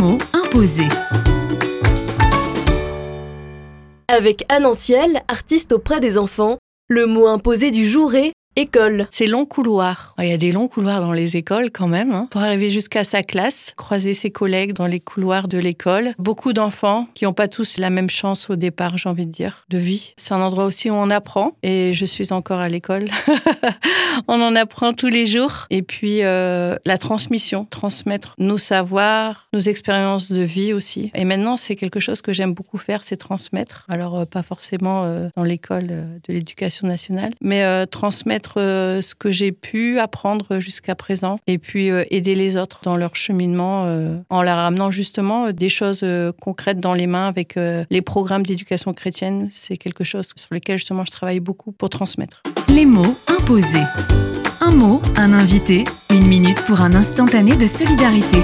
mots imposés. Avec Anne Anciel, artiste auprès des enfants, le mot imposé du jour est École. C'est long couloir. Il y a des longs couloirs dans les écoles quand même. hein. Pour arriver jusqu'à sa classe, croiser ses collègues dans les couloirs de l'école. Beaucoup d'enfants qui n'ont pas tous la même chance au départ, j'ai envie de dire, de vie. C'est un endroit aussi où on apprend. Et je suis encore à l'école. on en apprend tous les jours. Et puis euh, la transmission, transmettre nos savoirs, nos expériences de vie aussi. Et maintenant, c'est quelque chose que j'aime beaucoup faire, c'est transmettre. Alors euh, pas forcément euh, dans l'école de l'éducation nationale, mais euh, euh, ce que j'ai pu apprendre jusqu'à présent et puis euh, aider les autres dans leur cheminement euh, en leur amenant justement des choses concrètes dans les mains avec les programmes d'éducation chrétienne. C'est quelque chose sur lequel justement je travaille beaucoup pour transmettre. Les mots imposés. Un mot, un invité, une minute pour un instantané de solidarité.